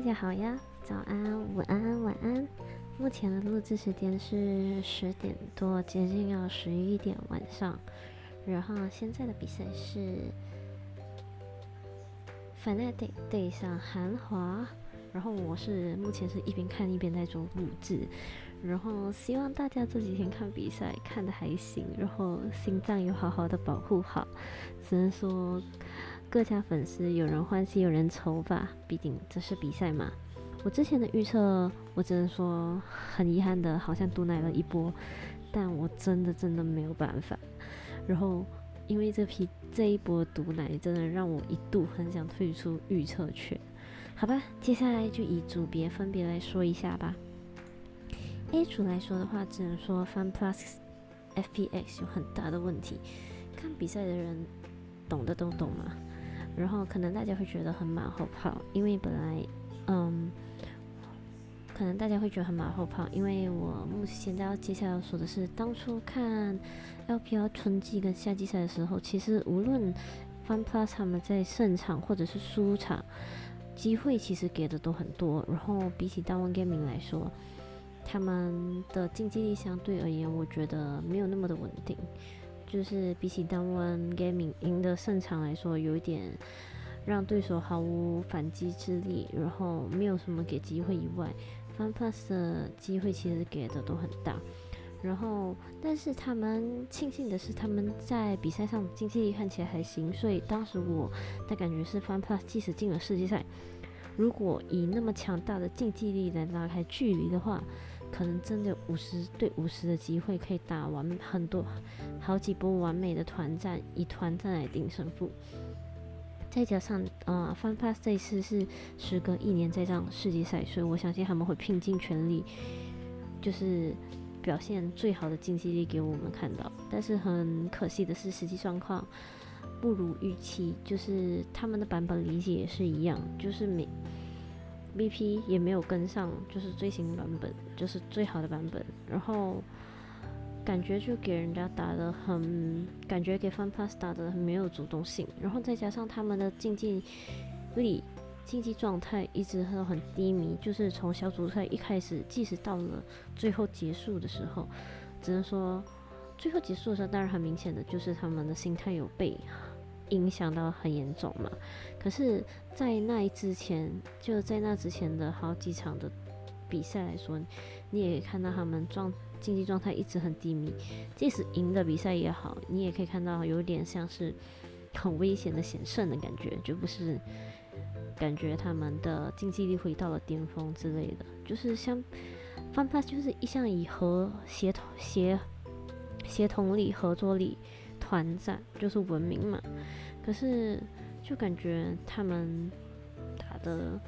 大家好呀，早安、午安、晚安。目前的录制时间是十点多，接近要十一点晚上。然后现在的比赛是 Fnatic 对上韩华。然后我是目前是一边看一边在做录制。然后希望大家这几天看比赛看的还行，然后心脏有好好的保护好。只能说。各家粉丝有人欢喜有人愁吧，毕竟这是比赛嘛。我之前的预测，我只能说很遗憾的，好像毒奶了一波，但我真的真的没有办法。然后因为这批这一波毒奶，真的让我一度很想退出预测圈。好吧，接下来就以组别分别来说一下吧。A 组来说的话，只能说 FunPlus FPX 有很大的问题。看比赛的人懂的都懂嘛。然后可能大家会觉得很马后炮，因为本来，嗯，可能大家会觉得很马后炮，因为我目前要接下来要说的是，当初看 LPL 春季跟夏季赛的时候，其实无论 FunPlus 他们在胜场或者是输场，机会其实给的都很多。然后比起大 One Gaming 来说，他们的竞技力相对而言，我觉得没有那么的稳定。就是比起当 One Gaming 赢得胜场来说，有一点让对手毫无反击之力，然后没有什么给机会以外，FunPlus 的机会其实给的都很大。然后，但是他们庆幸的是，他们在比赛上竞技力看起来还行，所以当时我的感觉是，FunPlus 即使进了世界赛，如果以那么强大的竞技力来拉开距离的话，可能真的五十对五十的机会可以打完很多好几波完美的团战，以团战来定胜负。再加上呃，FunPlus 这次是时隔一年再上世界赛，所以我相信他们会拼尽全力，就是表现最好的竞技力给我们看到。但是很可惜的是，实际状况不如预期，就是他们的版本理解也是一样，就是每。VP 也没有跟上，就是最新版本，就是最好的版本。然后感觉就给人家打的很，感觉给 FunPlus 打的很没有主动性。然后再加上他们的竞技力、竞技状态一直都很低迷，就是从小组赛一开始，即使到了最后结束的时候，只能说最后结束的时候，当然很明显的就是他们的心态有被。影响到很严重嘛？可是，在那之前，就在那之前的好几场的比赛来说，你也可以看到他们状竞技状态一直很低迷。即使赢的比赛也好，你也可以看到有点像是很危险的险胜的感觉，就不是感觉他们的竞技力回到了巅峰之类的。就是像 FunPlus，就是一向以和协同协协同力、合作力。团战就是文明嘛，可是就感觉他们打的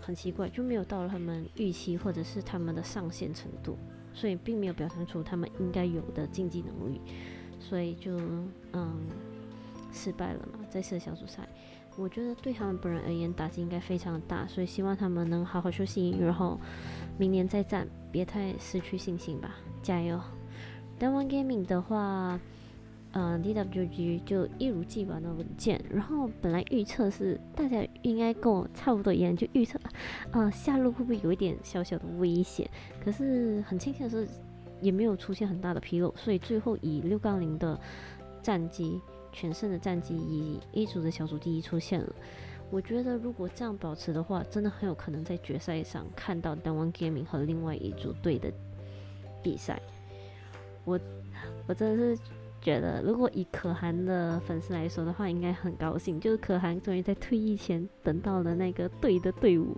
很奇怪，就没有到了他们预期或者是他们的上限程度，所以并没有表现出他们应该有的竞技能力，所以就嗯失败了嘛。这次小组赛，我觉得对他们本人而言打击应该非常大，所以希望他们能好好休息，然后明年再战，别太失去信心吧，加油。但 One Gaming 的话。嗯，DWG 就一如既往的稳健。然后本来预测是大家应该跟我差不多一样，就预测，啊，下路会不会有一点小小的危险？可是很庆幸的是，也没有出现很大的纰漏，所以最后以六杠零的战绩全胜的战绩，以 A 组的小组第一出现了。我觉得如果这样保持的话，真的很有可能在决赛上看到 d a One Gaming 和另外一组队的比赛。我我真的是。觉得如果以可汗的粉丝来说的话，应该很高兴，就是可汗终于在退役前等到了那个对的队伍，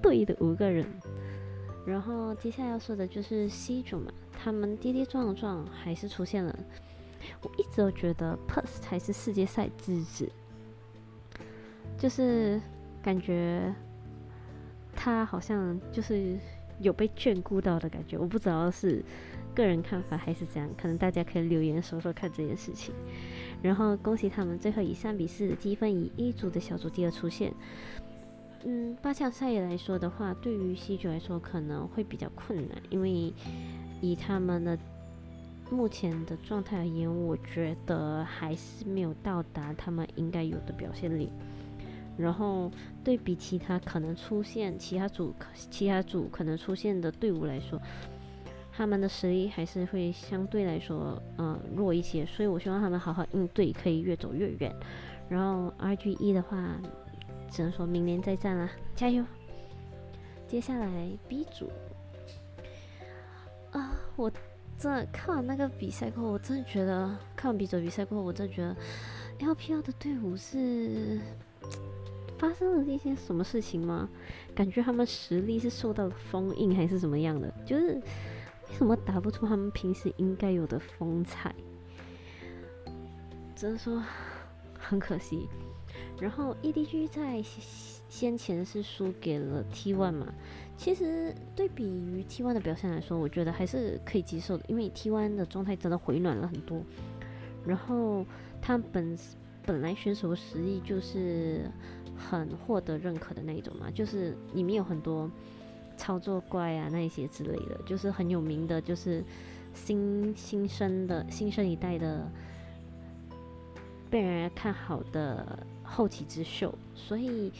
对的五个人。然后接下来要说的就是 C 组嘛，他们跌跌撞撞还是出现了。我一直都觉得 Pus 才是世界赛之子，就是感觉他好像就是有被眷顾到的感觉，我不知道是。个人看法还是这样，可能大家可以留言说说看这件事情。然后恭喜他们最后以三比四的积分以一组的小组第二出现。嗯，八强赛来说的话，对于 C 组来说可能会比较困难，因为以他们的目前的状态而言，我觉得还是没有到达他们应该有的表现力。然后对比其他可能出现其他组其他组可能出现的队伍来说，他们的实力还是会相对来说嗯弱一些，所以我希望他们好好应对，可以越走越远。然后 RGE 的话，只能说明年再战啦，加油！接下来 B 组啊，我真看完那个比赛过后，我真的觉得看完 B 组比赛过后，我真的觉得 LPL 的队伍是发生了一些什么事情吗？感觉他们实力是受到了封印还是怎么样的？就是为什么打不出他们平时应该有的风采？只能说很可惜。然后 EDG 在。先前是输给了 T1 嘛，其实对比于 T1 的表现来说，我觉得还是可以接受的，因为 T1 的状态真的回暖了很多。然后他本本来选手的实力就是很获得认可的那一种嘛，就是里面有很多操作怪啊那一些之类的，就是很有名的，就是新新生的新生一代的被人家看好的后起之秀，所以。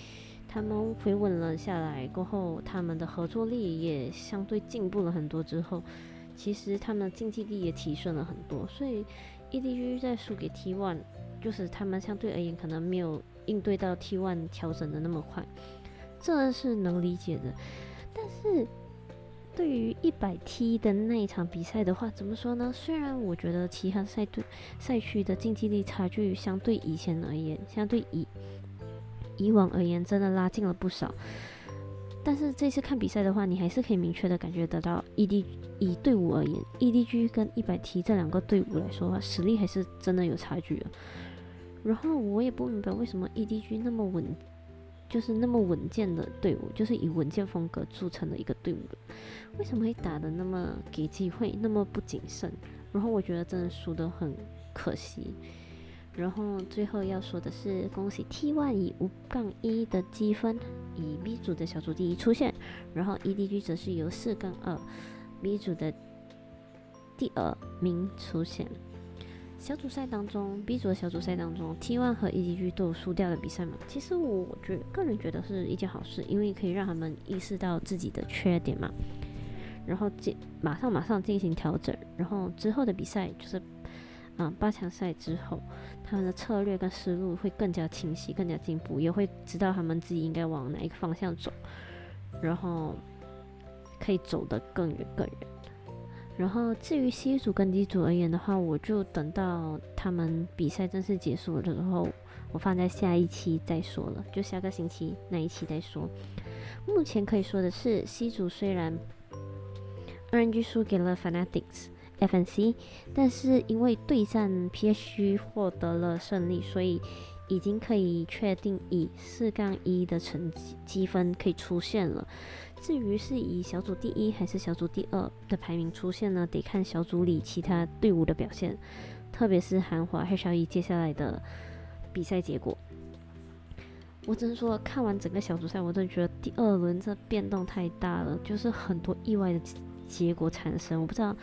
他们回稳了下来过后，他们的合作力也相对进步了很多。之后，其实他们的竞技力也提升了很多。所以，EDG 在输给 T1，就是他们相对而言可能没有应对到 T1 调整的那么快，这是能理解的。但是，对于一百 T 的那一场比赛的话，怎么说呢？虽然我觉得其他赛队赛区的竞技力差距相对以前而言，相对以以往而言，真的拉近了不少。但是这次看比赛的话，你还是可以明确的感觉得到，ED 以队伍而言，EDG 跟一百 T 这两个队伍来说的话，实力还是真的有差距的。然后我也不明白为什么 EDG 那么稳，就是那么稳健的队伍，就是以稳健风格著称的一个队伍，为什么会打的那么给机会，那么不谨慎？然后我觉得真的输得很可惜。然后最后要说的是，恭喜 T1 以五杠一的积分以 B 组的小组第一出现，然后 EDG 则是由四杠二 B 组的第二名出现。小组赛当中，B 组的小组赛当中，T1 和 EDG 都有输掉的比赛嘛？其实我觉个人觉得是一件好事，因为可以让他们意识到自己的缺点嘛，然后进马上马上进行调整，然后之后的比赛就是。嗯，八强赛之后，他们的策略跟思路会更加清晰，更加进步，也会知道他们自己应该往哪一个方向走，然后可以走得更远更远。然后至于 C 组跟 D 组而言的话，我就等到他们比赛正式结束了之后，我放在下一期再说了，就下个星期那一期再说。目前可以说的是，C 组虽然 RNG 输给了 Fnatic。FNC，但是因为对战 PSG 获得了胜利，所以已经可以确定以四杠一的成绩积分可以出现了。至于是以小组第一还是小组第二的排名出现呢？得看小组里其他队伍的表现，特别是韩华黑小一接下来的比赛结果。我只能说，看完整个小组赛，我真的觉得第二轮这变动太大了，就是很多意外的结果产生。我不知道。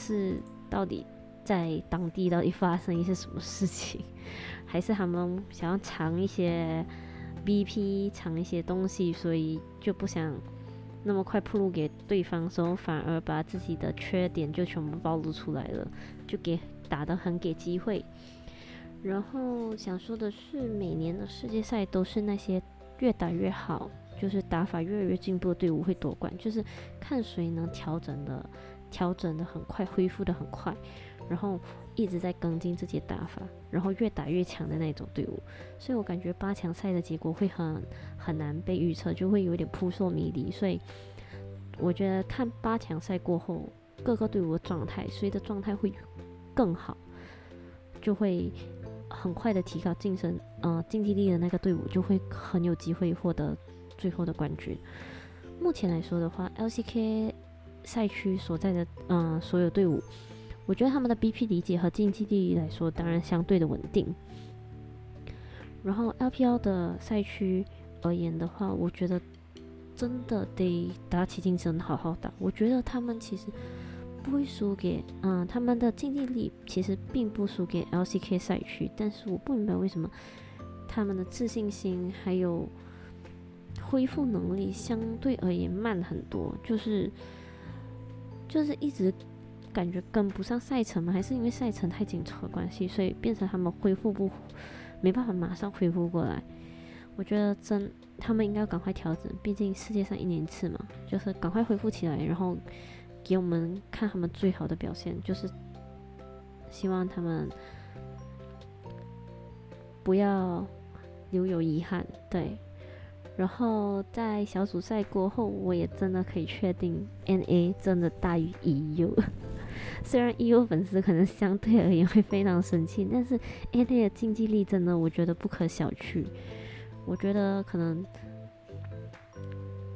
是到底在当地到底发生一些什么事情，还是他们想要藏一些 BP，藏一些东西，所以就不想那么快暴露给对方，时候反而把自己的缺点就全部暴露出来了，就给打得很给机会。然后想说的是，每年的世界赛都是那些越打越好，就是打法越来越进步的队伍会夺冠，就是看谁能调整的。调整的很快，恢复的很快，然后一直在跟进自己的打法，然后越打越强的那种队伍，所以我感觉八强赛的结果会很很难被预测，就会有点扑朔迷离。所以我觉得看八强赛过后各个队伍的状态，谁的状态会更好，就会很快的提高晋升，呃，竞技力的那个队伍就会很有机会获得最后的冠军。目前来说的话，LCK。赛区所在的嗯所有队伍，我觉得他们的 BP 理解和竞技力来说，当然相对的稳定。然后 LPL 的赛区而言的话，我觉得真的得打起精神好好打。我觉得他们其实不会输给嗯他们的竞技力其实并不输给 LCK 赛区，但是我不明白为什么他们的自信心还有恢复能力相对而言慢很多，就是就是一直感觉跟不上赛程嘛，还是因为赛程太紧凑的关系，所以变成他们恢复不没办法马上恢复过来。我觉得真他们应该要赶快调整，毕竟世界上一年一次嘛，就是赶快恢复起来，然后给我们看他们最好的表现，就是希望他们不要留有遗憾。对，然后在小组赛过后，我也真的可以确定，NA 真的大于 EU。虽然 EU 粉丝可能相对而言会非常生气，但是 NA 的竞技力真的我觉得不可小觑。我觉得可能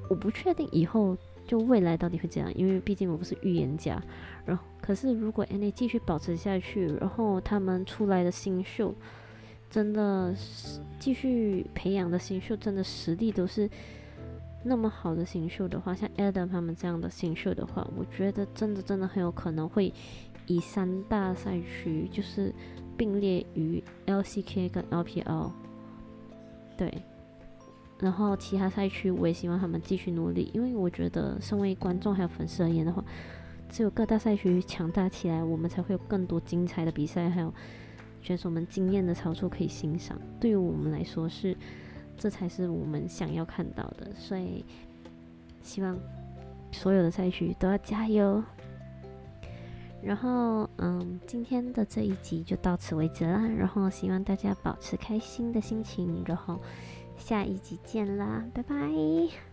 我不确定以后就未来到底会怎样，因为毕竟我不是预言家。然后，可是如果 NA 继续保持下去，然后他们出来的新秀真的是继续培养的新秀，真的实力都是那么好的新秀的话，像 Adam 他们这样的新秀的话，我觉得真的真的很有可能会以三大赛区就是并列于 LCK 跟 LPL。对，然后其他赛区我也希望他们继续努力，因为我觉得身为观众还有粉丝而言的话，只有各大赛区强大起来，我们才会有更多精彩的比赛，还有选手们惊艳的操作可以欣赏。对于我们来说，是这才是我们想要看到的。所以希望所有的赛区都要加油。然后，嗯，今天的这一集就到此为止啦。然后希望大家保持开心的心情。然后下一集见啦，拜拜。